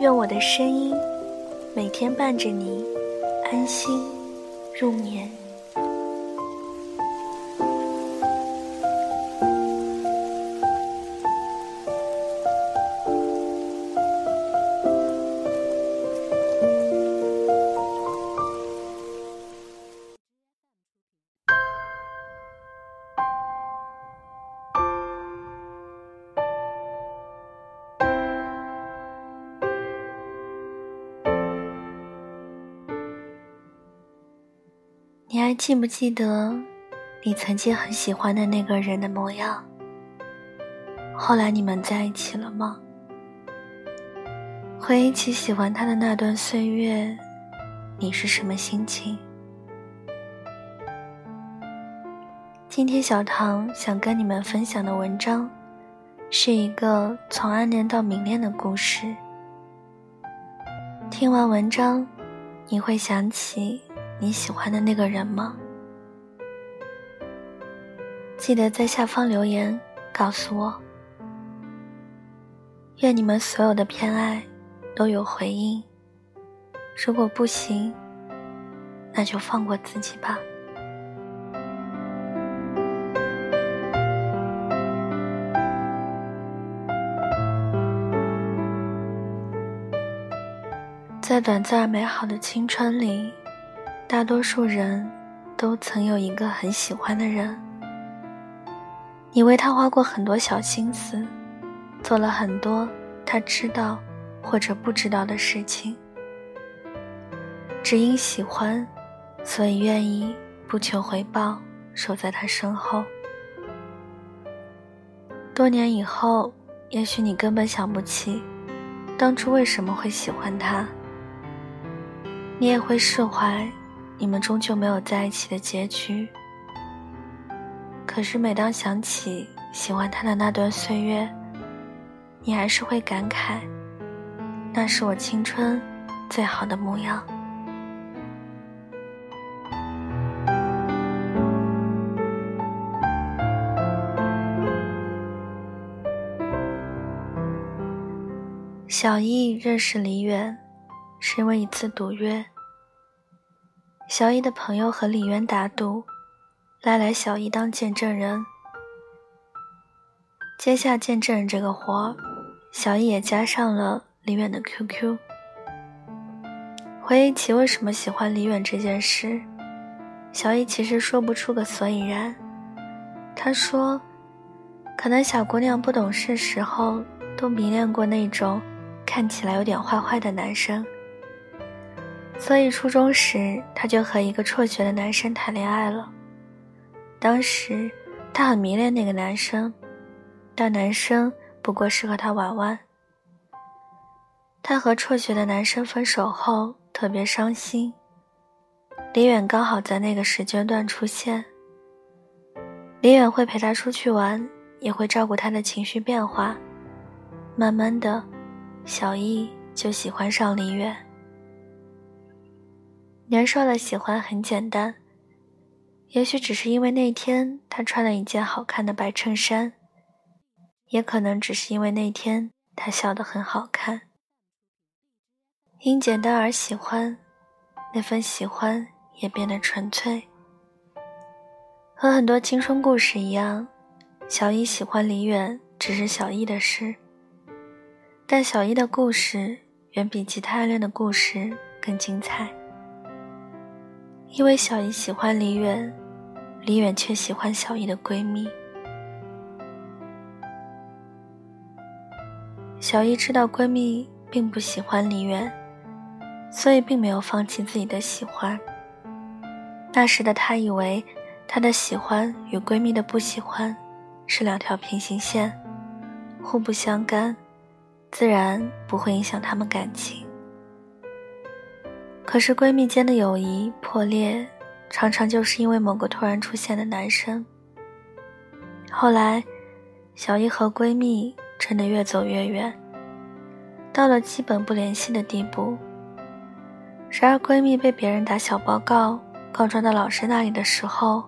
愿我的声音每天伴着你安心入眠。你还记不记得你曾经很喜欢的那个人的模样？后来你们在一起了吗？回忆起喜欢他的那段岁月，你是什么心情？今天小唐想跟你们分享的文章，是一个从暗恋到明恋的故事。听完文章，你会想起。你喜欢的那个人吗？记得在下方留言告诉我。愿你们所有的偏爱都有回应。如果不行，那就放过自己吧。在短暂美好的青春里。大多数人都曾有一个很喜欢的人，你为他花过很多小心思，做了很多他知道或者不知道的事情，只因喜欢，所以愿意不求回报，守在他身后。多年以后，也许你根本想不起当初为什么会喜欢他，你也会释怀。你们终究没有在一起的结局。可是每当想起喜欢他的那段岁月，你还是会感慨，那是我青春最好的模样。小易认识李远，是因为一次赌约。小易的朋友和李渊打赌，拉来小易当见证人。接下见证人这个活儿，小易也加上了李远的 QQ。回忆起为什么喜欢李远这件事，小易其实说不出个所以然。他说，可能小姑娘不懂事时候都迷恋过那种看起来有点坏坏的男生。所以初中时，他就和一个辍学的男生谈恋爱了。当时他很迷恋那个男生，但男生不过是和他玩玩。他和辍学的男生分手后特别伤心。李远刚好在那个时间段出现。李远会陪他出去玩，也会照顾他的情绪变化。慢慢的，小易就喜欢上李远。年少的喜欢很简单，也许只是因为那天他穿了一件好看的白衬衫，也可能只是因为那天他笑得很好看。因简单而喜欢，那份喜欢也变得纯粹。和很多青春故事一样，小一喜欢李远只是小一的事，但小一的故事远比其他暗恋的故事更精彩。因为小姨喜欢李远，李远却喜欢小姨的闺蜜。小姨知道闺蜜并不喜欢李远，所以并没有放弃自己的喜欢。那时的她以为，她的喜欢与闺蜜的不喜欢是两条平行线，互不相干，自然不会影响她们感情。可是闺蜜间的友谊破裂，常常就是因为某个突然出现的男生。后来，小姨和闺蜜真的越走越远，到了基本不联系的地步。然而，闺蜜被别人打小报告告状到老师那里的时候，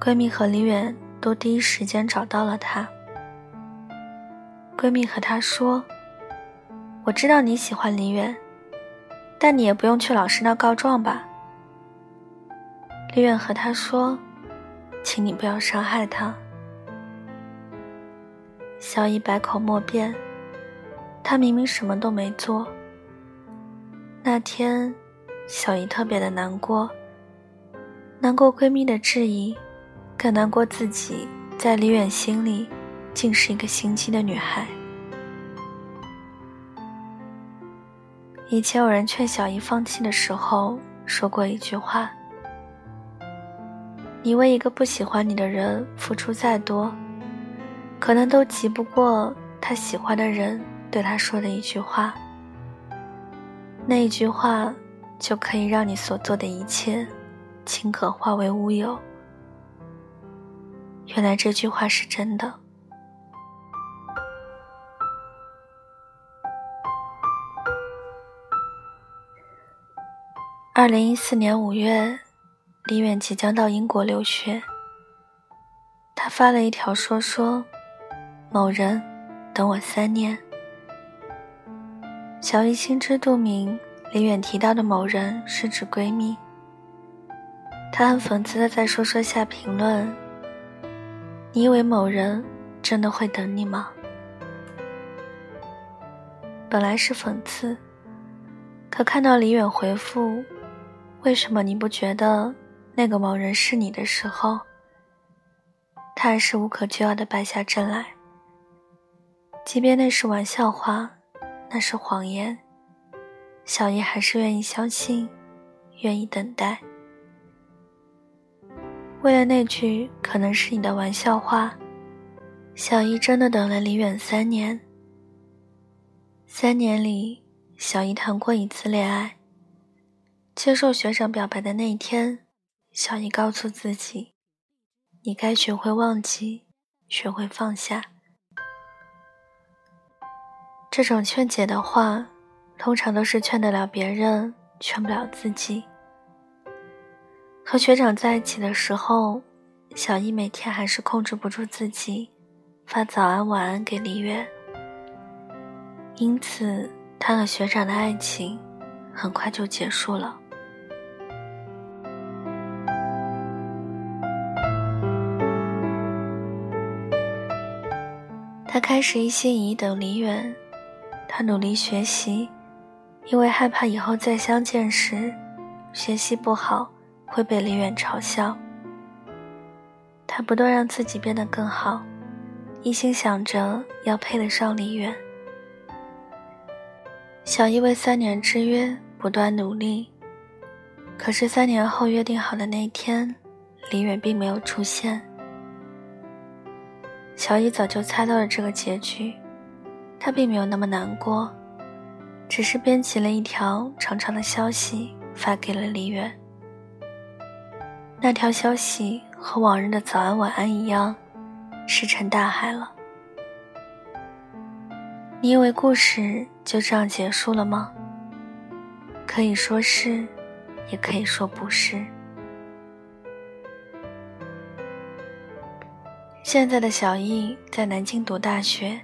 闺蜜和李远都第一时间找到了她。闺蜜和她说：“我知道你喜欢李远。”但你也不用去老师那告状吧。李远和他说：“请你不要伤害他。”小姨百口莫辩，她明明什么都没做。那天，小姨特别的难过，难过闺蜜的质疑，更难过自己在李远心里，竟是一个心机的女孩。以前有人劝小姨放弃的时候，说过一句话：“你为一个不喜欢你的人付出再多，可能都及不过他喜欢的人对他说的一句话。那一句话，就可以让你所做的一切，顷刻化为乌有。”原来这句话是真的。二零一四年五月，李远即将到英国留学。他发了一条说说：“某人，等我三年。”小姨心知肚明，李远提到的某人是指闺蜜。她很讽刺的在说说下评论：“你以为某人真的会等你吗？”本来是讽刺，可看到李远回复。为什么你不觉得那个某人是你的时候，他还是无可救药的败下阵来？即便那是玩笑话，那是谎言，小姨还是愿意相信，愿意等待。为了那句可能是你的玩笑话，小姨真的等了李远三年。三年里，小姨谈过一次恋爱。接受学长表白的那一天，小姨告诉自己：“你该学会忘记，学会放下。”这种劝解的话，通常都是劝得了别人，劝不了自己。和学长在一起的时候，小姨每天还是控制不住自己，发早安晚安给李远。因此，他和学长的爱情很快就结束了。他开始一心一意等李远，他努力学习，因为害怕以后再相见时，学习不好会被李远嘲笑。他不断让自己变得更好，一心想着要配得上李远。小易为三年之约不断努力，可是三年后约定好的那天，李远并没有出现。乔伊早就猜到了这个结局，他并没有那么难过，只是编辑了一条长长的消息发给了李远。那条消息和往日的早安晚安一样，石沉大海了。你以为故事就这样结束了吗？可以说是，也可以说不是。现在的小易在南京读大学。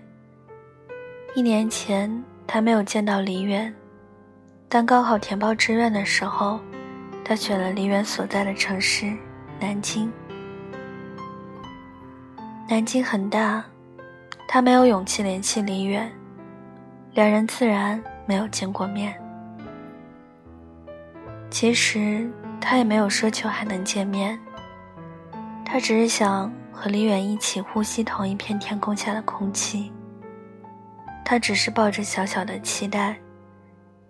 一年前，他没有见到李远，但高考填报志愿的时候，他选了李远所在的城市——南京。南京很大，他没有勇气联系李远，两人自然没有见过面。其实他也没有奢求还能见面，他只是想。和李远一起呼吸同一片天空下的空气。他只是抱着小小的期待，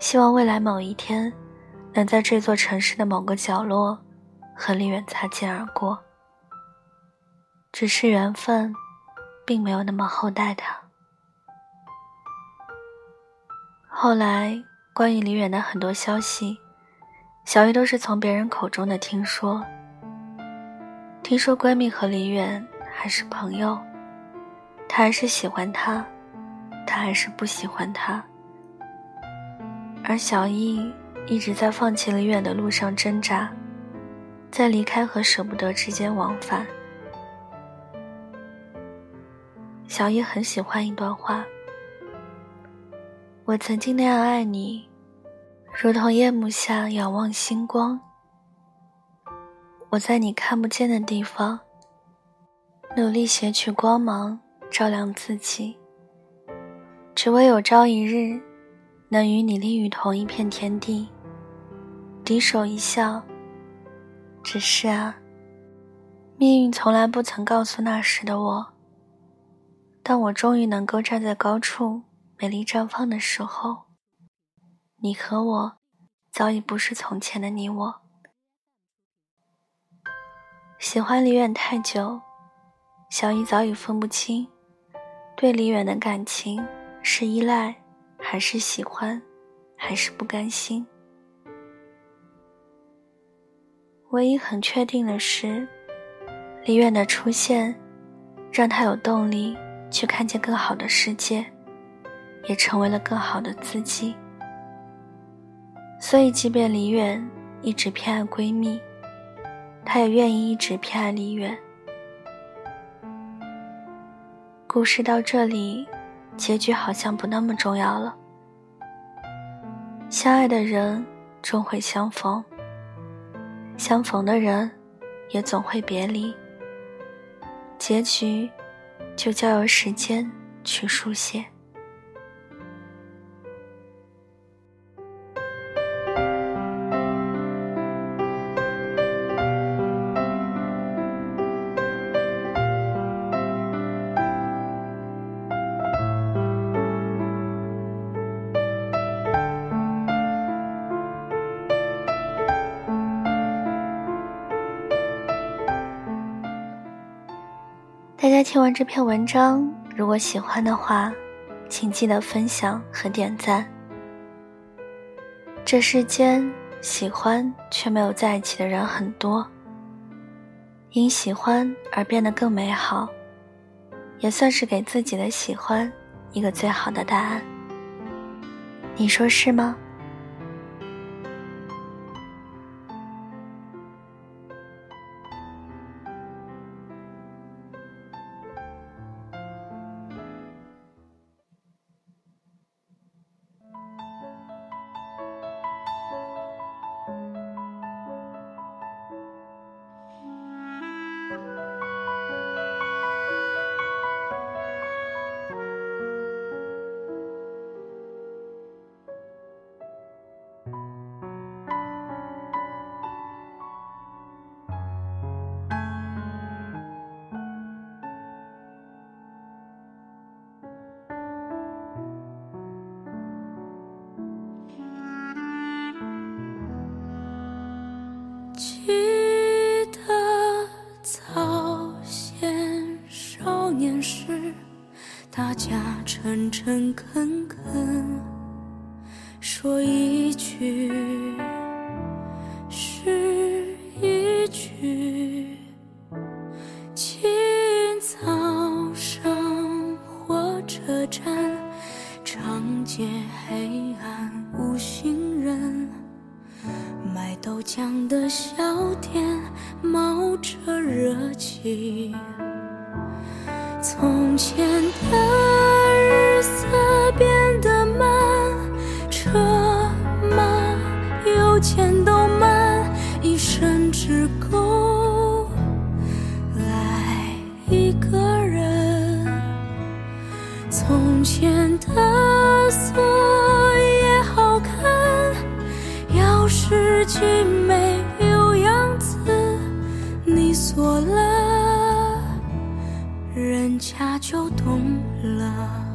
希望未来某一天，能在这座城市的某个角落，和李远擦肩而过。只是缘分，并没有那么厚待他。后来关于李远的很多消息，小鱼都是从别人口中的听说。听说闺蜜和李远还是朋友，她还是喜欢他，他还是不喜欢他。而小易一直在放弃李远的路上挣扎，在离开和舍不得之间往返。小易很喜欢一段话：“我曾经那样爱你，如同夜幕下仰望星光。我在你看不见的地方，努力撷取光芒，照亮自己，只为有朝一日能与你立于同一片天地，低首一笑。只是啊，命运从来不曾告诉那时的我。”当我终于能够站在高处，美丽绽放的时候，你和我早已不是从前的你我。喜欢李远太久，小姨早已分不清，对李远的感情是依赖，还是喜欢，还是不甘心。唯一很确定的是，李远的出现，让他有动力。去看见更好的世界，也成为了更好的自己。所以，即便李远一直偏爱闺蜜，他也愿意一直偏爱李远。故事到这里，结局好像不那么重要了。相爱的人终会相逢，相逢的人也总会别离。结局。就交由时间去书写。大家听完这篇文章，如果喜欢的话，请记得分享和点赞。这世间喜欢却没有在一起的人很多，因喜欢而变得更美好，也算是给自己的喜欢一个最好的答案。你说是吗？肯前的锁也好看，钥匙精美有样子，你锁了，人家就懂了。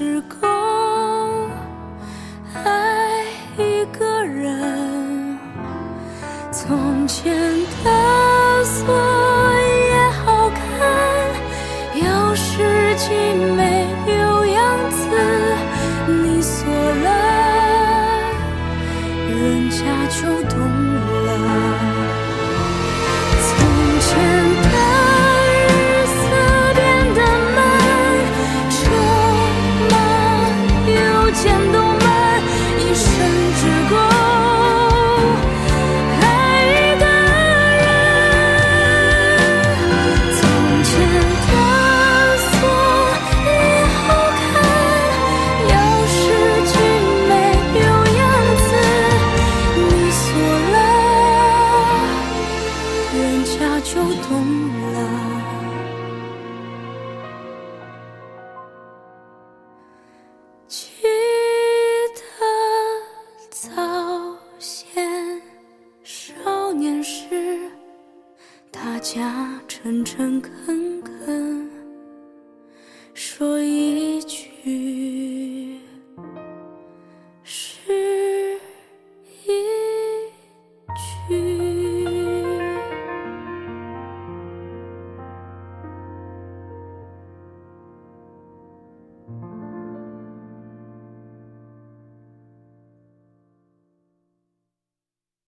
时刻。家诚诚恳。